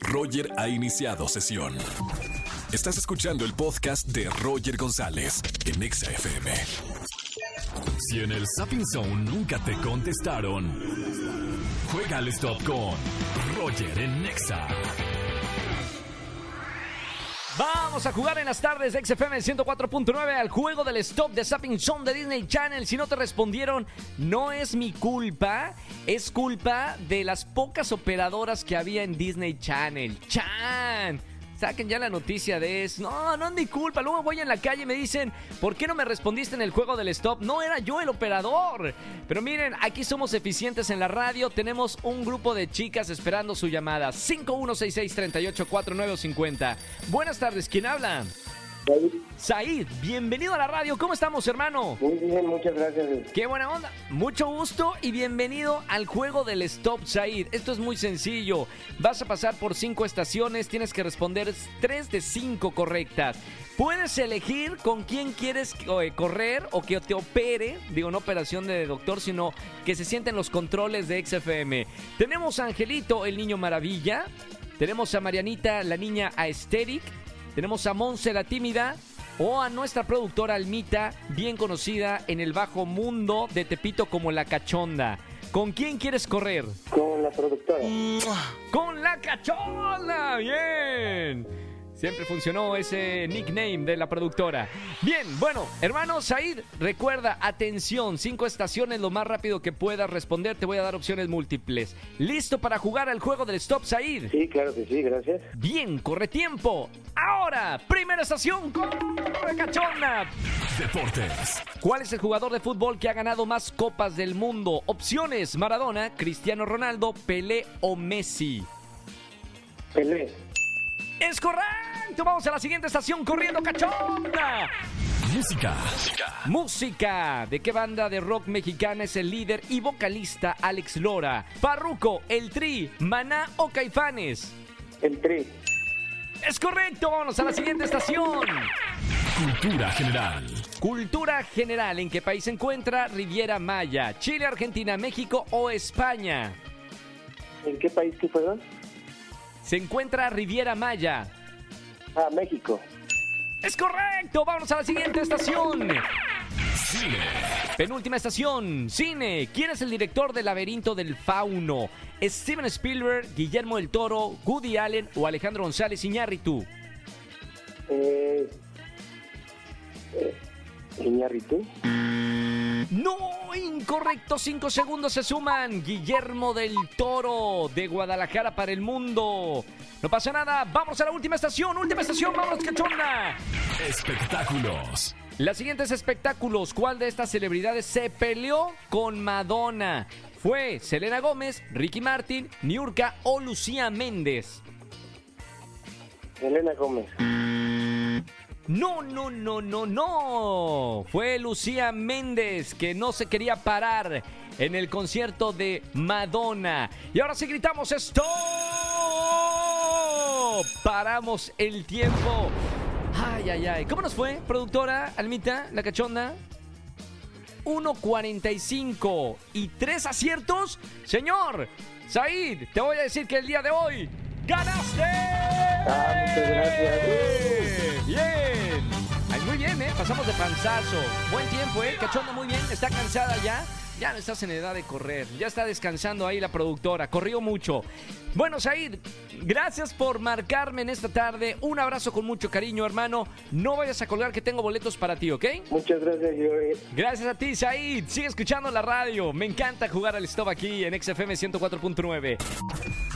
Roger ha iniciado sesión. Estás escuchando el podcast de Roger González en Exa FM. Si en el Sapping Zone nunca te contestaron, juega al stop con Roger en Nexa. Vamos a jugar en las tardes de XFM 104.9 al juego del stop de Sapping Zone de Disney Channel. Si no te respondieron, no es mi culpa, es culpa de las pocas operadoras que había en Disney Channel. ¡Chan! Saquen ya la noticia de eso. No, no es mi culpa. Luego voy en la calle y me dicen, ¿por qué no me respondiste en el juego del stop? No era yo el operador. Pero miren, aquí somos eficientes en la radio. Tenemos un grupo de chicas esperando su llamada. 5166-384950. Buenas tardes, ¿quién habla? Said, bienvenido a la radio. ¿Cómo estamos, hermano? Muy bien, muchas gracias. Qué buena onda. Mucho gusto y bienvenido al juego del Stop Said. Esto es muy sencillo. Vas a pasar por cinco estaciones, tienes que responder tres de cinco correctas. Puedes elegir con quién quieres eh, correr o que te opere, digo, no operación de doctor, sino que se sienten los controles de XFM. Tenemos a Angelito, el niño maravilla. Tenemos a Marianita, la niña aesthetic. Tenemos a Monse la tímida o a nuestra productora Almita, bien conocida en el bajo mundo de Tepito como la cachonda. ¿Con quién quieres correr? Con la productora. ¡Con la cachonda! ¡Bien! Siempre funcionó ese nickname de la productora. Bien, bueno, hermano Said, recuerda, atención, cinco estaciones lo más rápido que puedas responder. Te voy a dar opciones múltiples. ¿Listo para jugar al juego del Stop Said? Sí, claro que sí, gracias. Bien, corre tiempo. Ahora, primera estación con la cachonda. Deportes. ¿Cuál es el jugador de fútbol que ha ganado más copas del mundo? Opciones: Maradona, Cristiano Ronaldo, Pelé o Messi. Pelé. Es correcto. Vamos a la siguiente estación corriendo cachonda. Música. Música. ¿De qué banda de rock mexicana es el líder y vocalista Alex Lora? Parruco, El Tri, Maná o Caifanes. El tri. Es correcto. Vámonos a la siguiente estación. Cultura general. Cultura general. ¿En qué país se encuentra Riviera Maya? ¿Chile, Argentina, México o España? ¿En qué país que fueron? Se encuentra Riviera Maya. Ah, México. Es correcto. Vámonos a la siguiente estación. Cine. Penúltima estación, cine. ¿Quién es el director del laberinto del fauno? ¿Steven Spielberg, Guillermo del Toro, Woody Allen o Alejandro González Iñárritu? Eh, eh, Iñárritu. No, incorrecto. Cinco segundos se suman. Guillermo del Toro de Guadalajara para el mundo. No pasa nada. Vamos a la última estación. Última estación. Vamos, cachonda. Espectáculos. Las siguientes espectáculos. ¿Cuál de estas celebridades se peleó con Madonna? ¿Fue Selena Gómez, Ricky Martin, Niurka o Lucía Méndez? Elena Gómez. No, no, no, no, no. Fue Lucía Méndez que no se quería parar en el concierto de Madonna. Y ahora sí gritamos ¡Stop! Paramos el tiempo. Ay, ay, ay. ¿Cómo nos fue, productora Almita, la cachonda? 1.45 y tres aciertos. Señor, Said, te voy a decir que el día de hoy ganaste. Ah, muchas gracias. Bien. Pasamos de panzazo. Buen tiempo, ¿eh? Cachonda muy bien. Está cansada ya. Ya no estás en edad de correr. Ya está descansando ahí la productora. Corrió mucho. Bueno, Said, gracias por marcarme en esta tarde. Un abrazo con mucho cariño, hermano. No vayas a colgar que tengo boletos para ti, ¿ok? Muchas gracias, Joey. Gracias a ti, Said. Sigue escuchando la radio. Me encanta jugar al stop aquí en XFM 104.9.